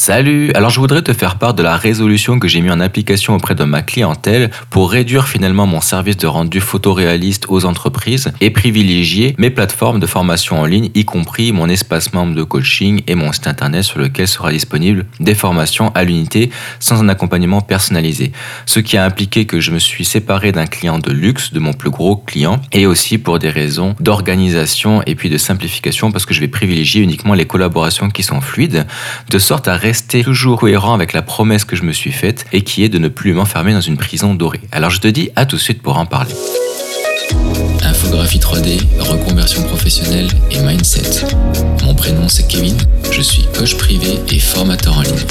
Salut Alors je voudrais te faire part de la résolution que j'ai mis en application auprès de ma clientèle pour réduire finalement mon service de rendu photoréaliste aux entreprises et privilégier mes plateformes de formation en ligne, y compris mon espace membre de coaching et mon site internet sur lequel sera disponible des formations à l'unité sans un accompagnement personnalisé. Ce qui a impliqué que je me suis séparé d'un client de luxe, de mon plus gros client, et aussi pour des raisons d'organisation et puis de simplification parce que je vais privilégier uniquement les collaborations qui sont fluides, de sorte à rester toujours cohérent avec la promesse que je me suis faite et qui est de ne plus m'enfermer dans une prison dorée. Alors je te dis à tout de suite pour en parler. Infographie 3D, reconversion professionnelle et mindset. Mon prénom c'est Kevin, je suis coach privé et formateur en ligne.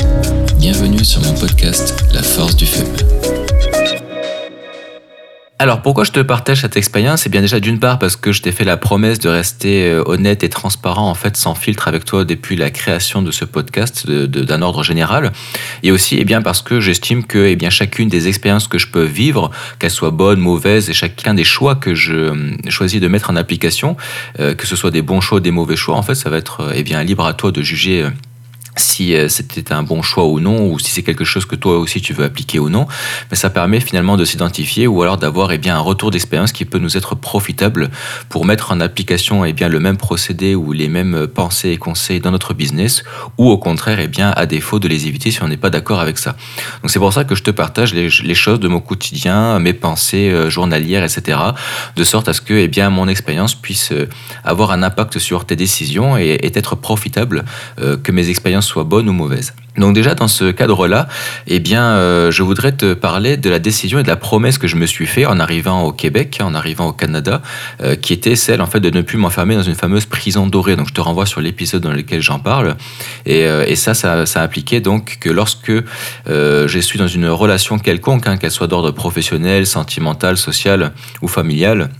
Bienvenue sur mon podcast La force du feu. Alors pourquoi je te partage cette expérience? C'est bien déjà d'une part parce que je t'ai fait la promesse de rester euh, honnête et transparent en fait sans filtre avec toi depuis la création de ce podcast d'un ordre général. Et aussi eh bien parce que j'estime que eh bien chacune des expériences que je peux vivre qu'elles soient bonnes, mauvaises et chacun des choix que je euh, choisis de mettre en application euh, que ce soit des bons choix des mauvais choix en fait ça va être eh bien libre à toi de juger si euh, c'était un bon choix ou non, ou si c'est quelque chose que toi aussi tu veux appliquer ou non, mais ça permet finalement de s'identifier ou alors d'avoir eh bien, un retour d'expérience qui peut nous être profitable pour mettre en application eh bien, le même procédé ou les mêmes pensées et conseils dans notre business, ou au contraire, eh bien, à défaut de les éviter si on n'est pas d'accord avec ça. Donc c'est pour ça que je te partage les, choses de mon quotidien, mes pensées euh, journalières, etc., de sorte à ce que eh bien, mon expérience puisse euh, avoir un impact sur tes décisions et, et être profitable, que mes expériences soit bonne ou mauvaise. Donc déjà dans ce cadre-là, eh bien, euh, je voudrais te parler de la décision et de la promesse que je me suis fait en arrivant au Québec, en arrivant au Canada, euh, qui était celle en fait de ne plus m'enfermer dans une fameuse prison dorée. Donc je te renvoie sur l'épisode dans lequel j'en parle. Et, euh, ça, ça, impliquait donc que lorsque je suis dans une relation quelconque, hein, qu'elle soit d'ordre professionnel, sentimental, social ou familial,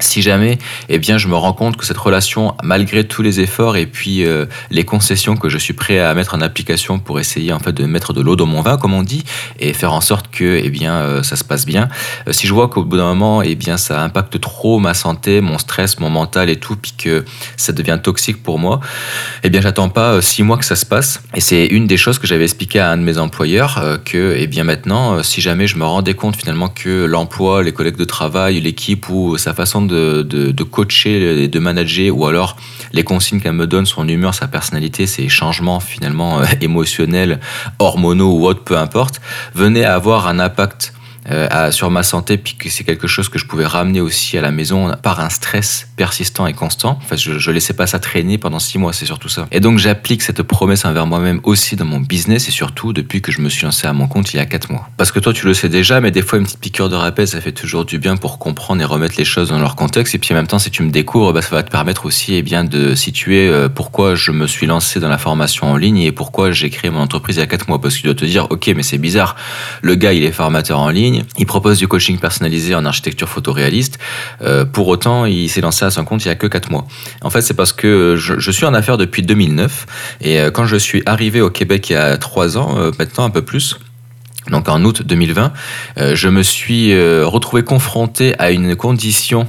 si jamais, eh bien, je me rends compte que cette relation, malgré tous les efforts et puis euh, les concessions que je suis prêt à mettre en application pour essayer en fait de mettre de l'eau dans mon vin, comme on dit, et faire en sorte que, eh bien, euh, ça se passe bien. Euh, si je vois qu'au bout d'un moment, eh bien, ça impacte trop ma santé, mon stress, mon mental et tout, puis que ça devient toxique pour moi, eh bien, j'attends pas six mois que ça se passe. Et c'est une des choses que j'avais expliqué à un de mes employeurs que, eh bien, maintenant, si jamais je me rendais compte finalement que l'emploi, les collègues de travail, l'équipe ou sa façon de, de, coacher et de manager, ou alors les consignes qu'elle me donne, son humeur, sa personnalité, ses changements finalement euh, émotionnels, hormonaux ou autres, peu importe, venaient avoir un impact euh, sur ma santé, puis que c'est quelque chose que je pouvais ramener aussi à la maison par un stress persistant et constant. En fait, je, je laissais pas ça traîner pendant six mois, c'est surtout ça. Et donc j'applique cette promesse envers moi-même aussi dans mon business et surtout depuis que je me suis lancé à mon compte il y a quatre mois. Parce que toi tu le sais déjà, mais des fois une petite piqûre de rappel, ça fait toujours du bien pour comprendre et remettre les choses dans leur contexte. Et puis en même temps, si tu me découvres, bah, ça va te permettre aussi eh bien, de situer euh, pourquoi je me suis lancé dans la formation en ligne et pourquoi j'ai créé mon entreprise il y a quatre mois. Parce que tu dois te dire, ok, mais c'est bizarre, le gars il est formateur en ligne, il propose du coaching personnalisé en architecture photoréaliste. Euh, pour autant, il s'est lancé à son compte il y a que 4 mois. En fait, c'est parce que je, suis en affaires depuis 2009 et euh, quand je suis arrivé au Québec il y a 3 ans, euh, maintenant un peu plus, donc en août 2020, je me suis retrouvé confronté à une condition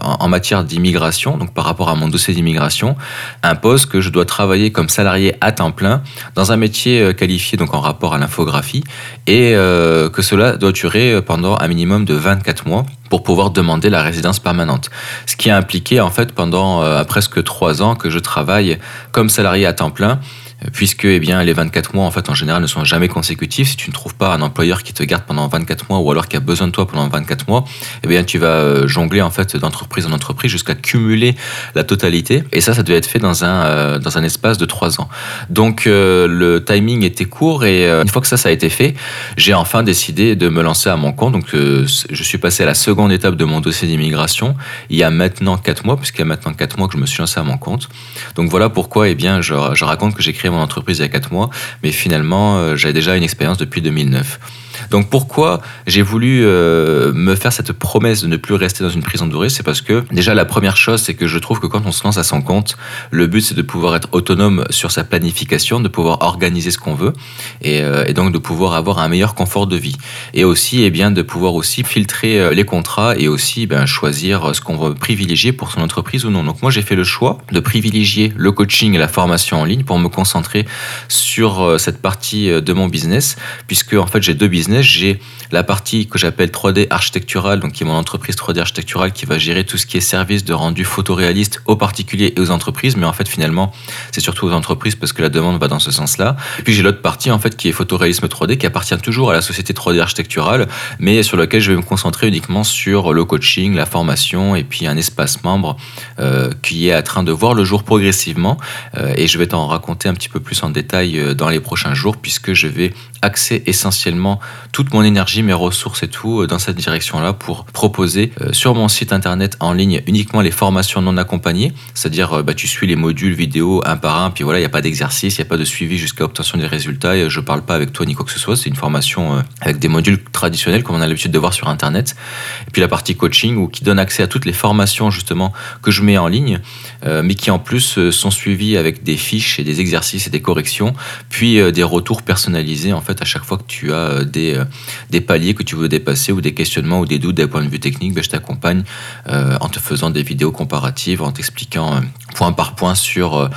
en, matière d'immigration, donc par rapport à mon dossier d'immigration, impose que je dois travailler comme salarié à temps plein dans un métier euh, qualifié donc en rapport à l'infographie et euh, que cela doit durer pendant un minimum de 24 mois pour pouvoir demander la résidence permanente. Ce qui a impliqué en fait pendant presque trois ans que je travaille comme salarié à temps plein puisque eh bien, les 24 mois, en fait, en général, ne sont jamais consécutifs. Si tu ne trouves pas un employeur qui te garde pendant 24 mois ou alors qui a besoin de toi pendant 24 mois, eh bien, tu vas euh, jongler en fait d'entreprise en entreprise jusqu'à cumuler la totalité. Et ça, ça devait être fait dans un, euh, dans un espace de 3 ans. Donc, euh, le timing était court et une fois que ça, ça a été fait, j'ai enfin décidé de me lancer à mon compte. Donc, je suis passé à la seconde étape de mon dossier d'immigration il y a maintenant 4 mois, puisqu'il y a maintenant 4 mois que je me suis lancé à mon compte. Donc, voilà pourquoi, eh bien, je, je raconte que j'ai entreprise il y a 4 mois, mais finalement, euh, j'avais déjà une expérience depuis 2009. Donc pourquoi j'ai voulu euh, me faire cette promesse de ne plus rester dans une prison dorée C'est parce que déjà la première chose, c'est que je trouve que quand on se lance à son compte, le but c'est de pouvoir être autonome sur sa planification, de pouvoir organiser ce qu'on veut et, euh, donc de pouvoir avoir un meilleur confort de vie. Et aussi, eh bien, de pouvoir aussi filtrer euh, les contrats et aussi ben, choisir ce qu'on veut privilégier pour son entreprise ou non. Donc moi j'ai fait le choix de privilégier le coaching et la formation en ligne pour me concentrer sur cette partie de mon business, puisque en fait j'ai deux business. J'ai la partie que j'appelle 3D architectural, donc qui est mon entreprise 3D architecturale qui va gérer tout ce qui est service de rendu photoréaliste aux particuliers et aux entreprises. Mais en fait, finalement, c'est surtout aux entreprises parce que la demande va dans ce sens-là. Puis j'ai l'autre partie en fait qui est photoréalisme 3D qui appartient toujours à la société 3D architecturale, mais sur laquelle je vais me concentrer uniquement sur le coaching, la formation et puis un espace membre euh, qui est en train de voir le jour progressivement. Euh, et je vais t'en raconter un petit peu plus en détail euh, dans les prochains jours puisque je vais axer essentiellement toute mon énergie, mes ressources et tout euh, dans cette direction-là pour proposer euh, sur mon site internet en ligne uniquement les formations non accompagnées, c'est-à-dire euh, bah, tu suis les modules vidéo un par un, puis voilà, il n'y a pas d'exercice, il n'y a pas de suivi jusqu'à obtention des résultats, et je parle pas avec toi ni quoi que ce soit, c'est une formation avec des modules traditionnels comme on a l'habitude de voir sur internet, et puis la partie coaching où qui donne accès à toutes les formations justement que je mets en ligne, mais qui en plus sont suivies avec des fiches et des exercices et des corrections, puis des retours personnalisés en fait à chaque fois que tu as des, des paliers que tu veux dépasser ou des questionnements ou des doutes d'un point de vue technique, ben, je t'accompagne euh, en te faisant des vidéos comparatives, en t'expliquant euh, point par point sur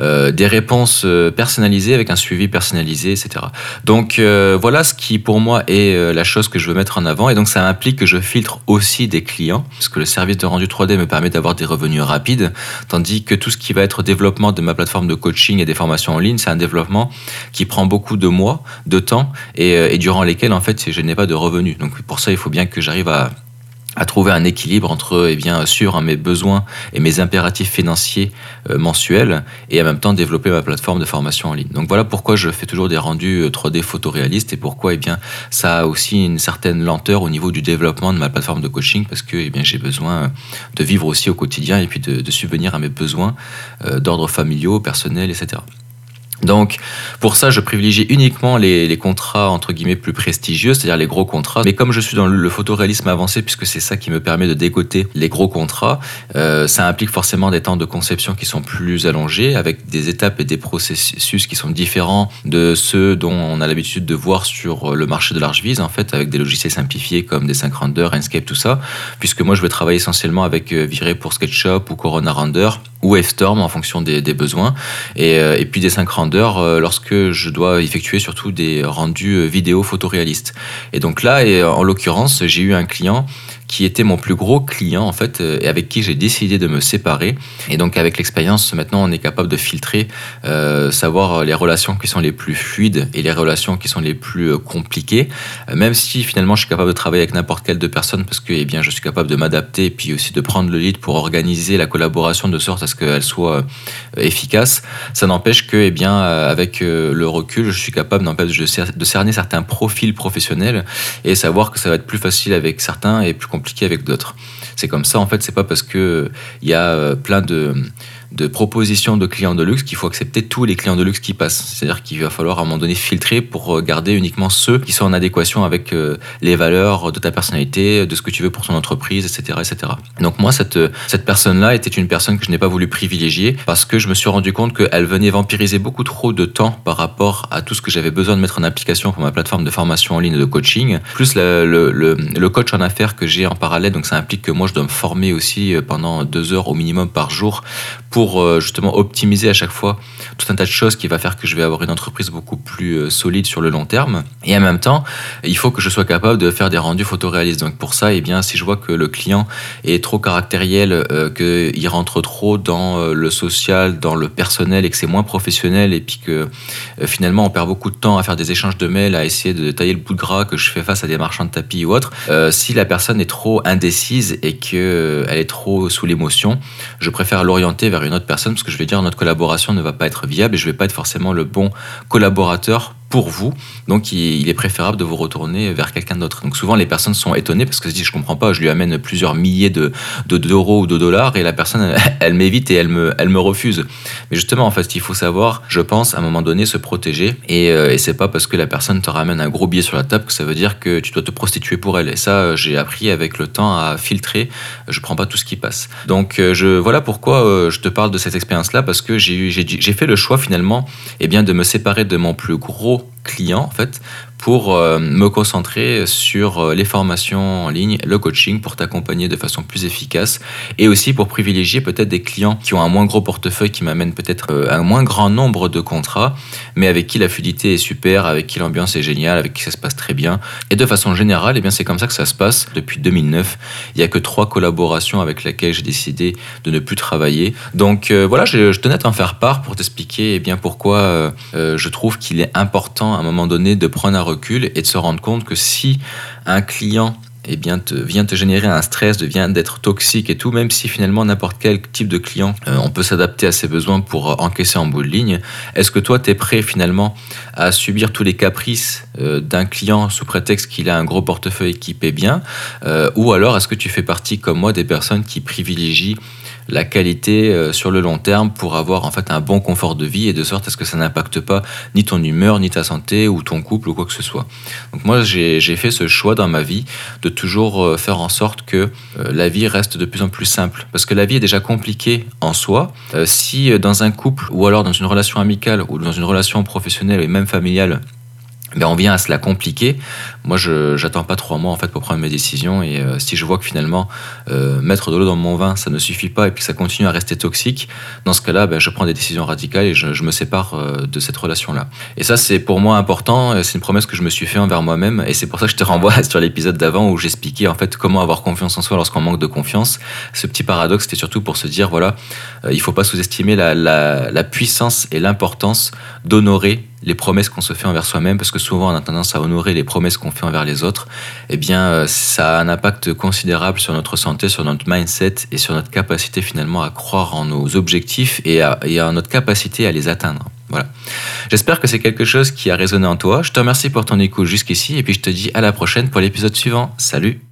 euh, des réponses personnalisées avec un suivi personnalisé, etc. Donc voilà ce qui pour moi est la chose que je veux mettre en avant et donc ça implique que je filtre aussi des clients parce que le service de rendu 3D me permet d'avoir des revenus rapides tandis que tout ce qui va être développement de ma plateforme de coaching et des formations en ligne, c'est un développement qui prend beaucoup de mois, de temps et, et durant lesquels en fait je n'ai pas de revenus. Donc pour ça, il faut bien que j'arrive à, trouver un équilibre entre eh bien sûr mes besoins et mes impératifs financiers euh, mensuels et en même temps développer ma plateforme de formation en ligne. Donc voilà pourquoi je fais toujours des rendus 3D euh, photoréalistes et pourquoi eh bien ça a aussi une certaine lenteur au niveau du développement de ma plateforme de coaching parce que eh bien j'ai besoin de vivre aussi au quotidien et puis de, subvenir à mes besoins euh, d'ordre familiaux, personnels, etc. Donc pour ça, je privilégie uniquement les, contrats entre guillemets plus prestigieux, c'est-à-dire les gros contrats. Mais comme je suis dans le, photoréalisme avancé, puisque c'est ça qui me permet de dégoter les gros contrats, euh, ça implique forcément des temps de conception qui sont plus allongés, avec des étapes et des processus qui sont différents de ceux dont on a l'habitude de voir sur le marché de l'Archviz, en fait, avec des logiciels simplifiés comme des 5 Render, Enscape, tout ça. Puisque moi, je vais travailler essentiellement avec euh, Viré pour SketchUp ou Corona Render ou F-Storm en fonction des, besoins. Et, euh, et, puis des 5 renders euh, lorsque je dois effectuer surtout des rendus euh, vidéo photoréalistes. Et donc là, et en l'occurrence, j'ai eu un client qui était mon plus gros client en fait euh, et avec qui j'ai décidé de me séparer. Et donc avec l'expérience, maintenant on est capable de filtrer, euh, savoir les relations qui sont les plus fluides et les relations qui sont les plus euh, compliquées. même si finalement je suis capable de travailler avec n'importe quelle de personnes parce que eh bien je suis capable de m'adapter et puis aussi de prendre le lead pour organiser la collaboration de sorte à ce qu'elle soit efficace. Ça n'empêche que eh bien avec le recul, je suis capable de cerner certains profils professionnels et savoir que ça va être plus facile avec certains et plus compliqué avec d'autres. C'est comme ça, en fait, c'est pas parce que il y a euh, plein de de propositions de clients de luxe qu'il faut accepter tous les clients de luxe qui passent. C'est-à-dire qu'il va falloir à un moment donné filtrer pour euh, garder uniquement ceux qui sont en adéquation avec euh, les valeurs de ta personnalité, de ce que tu veux pour ton entreprise, etc. etc. Donc moi, cette, euh, cette personne-là était une personne que je n'ai pas voulu privilégier parce que je me suis rendu compte qu'elle venait vampiriser beaucoup trop de temps par rapport à tout ce que j'avais besoin de mettre en application pour ma plateforme de formation en ligne de coaching, plus le, le, le, coach en affaires que j'ai en parallèle. Donc ça implique que moi, je dois me former aussi pendant deux heures au minimum par jour pour euh, justement optimiser à chaque fois tout un tas de choses qui va faire que je vais avoir une entreprise beaucoup plus euh, solide sur le long terme. Et en même temps, il faut que je sois capable de faire des rendus photoréalistes. Donc pour ça, eh bien, si je vois que le client est trop caractériel, euh, qu'il rentre trop dans le social, dans le personnel et que c'est moins professionnel et puis que finalement on perd beaucoup de temps à faire des échanges de mails, à essayer de tailler le bout de gras que je fais face à des marchands de tapis ou autres, si la personne est trop indécise et qu'elle est trop sous l'émotion, je préfère l'orienter vers une personne parce que je vais dire notre collaboration ne va pas être viable et je vais pas être forcément le bon collaborateur pour vous. Donc, il, est préférable de vous retourner vers quelqu'un d'autre. Donc, souvent, les personnes sont étonnées parce que se disent, je comprends pas, je lui amène plusieurs milliers de, d'euros ou de dollars et la personne, elle, m'évite et elle me, elle me refuse. Mais justement, en fait, il faut savoir, je pense, à un moment donné, se protéger. Et, euh, et c'est pas parce que la personne te ramène un gros billet sur la table que ça veut dire que tu dois te prostituer pour elle. Et ça, euh, j'ai appris avec le temps à filtrer. Je prends pas tout ce qui passe. Donc, euh, je, voilà pourquoi je te parle de cette expérience-là parce que j'ai, fait le choix finalement, eh bien, de me séparer de mon plus gros client en fait pour euh, me concentrer sur euh, les formations en ligne, le coaching pour t'accompagner de façon plus efficace et aussi pour privilégier peut-être des clients qui ont un moins gros portefeuille, qui m'amènent peut-être euh, un moins grand nombre de contrats, mais avec qui la fluidité est super, avec qui l'ambiance est géniale, avec qui ça se passe très bien. Et de façon générale, eh bien c'est comme ça que ça se passe depuis 2009. Il n'y a que trois collaborations avec lesquelles j'ai décidé de ne plus travailler. Donc voilà, je, tenais à t'en faire part pour t'expliquer eh bien pourquoi je trouve qu'il est important à un moment donné de prendre un et de se rendre compte que si un client eh bien, te, vient te générer un stress, vient d'être toxique et tout, même si finalement n'importe quel type de client, euh, on peut s'adapter à ses besoins pour euh, encaisser en bout de ligne, est-ce que toi, tu es prêt finalement à subir tous les caprices euh, d'un client sous prétexte qu'il a un gros portefeuille qui paie bien Ou alors, est-ce que tu fais partie, comme moi, des personnes qui privilégient la qualité euh, sur le long terme pour avoir en fait un bon confort de vie et de sorte à ce que ça n'impacte pas ni ton humeur, ni ta santé ou ton couple ou quoi que ce soit. Donc moi j'ai fait ce choix dans ma vie de toujours euh, faire en sorte que euh, la vie reste de plus en plus simple parce que la vie est déjà compliquée en soi. Si dans un couple ou alors dans une relation amicale ou dans une relation professionnelle et même familiale ben on vient à se la compliquer. Moi, je j'attends pas trois mois en fait pour prendre mes décisions. Et euh, si je vois que finalement euh, mettre de l'eau dans mon vin, ça ne suffit pas, et puis que ça continue à rester toxique, dans ce cas-là, ben, je prends des décisions radicales et je, je me sépare euh, de cette relation-là. Et ça, c'est pour moi important. C'est une promesse que je me suis fait envers moi-même, et c'est pour ça que je te renvoie sur l'épisode d'avant où j'expliquais en fait comment avoir confiance en soi lorsqu'on manque de confiance. Ce petit paradoxe, c'était surtout pour se dire voilà, il faut pas sous-estimer la, la, la puissance et l'importance d'honorer les promesses qu'on se fait envers soi-même, parce que souvent on a tendance à honorer les promesses qu'on fait envers les autres, eh bien euh, ça a un impact considérable sur notre santé, sur notre mindset et sur notre capacité finalement à croire en nos objectifs et à, et à notre capacité à les atteindre. Voilà. J'espère que c'est quelque chose qui a résonné en toi. Je te remercie pour ton écoute jusqu'ici et puis je te dis à la prochaine pour l'épisode suivant. Salut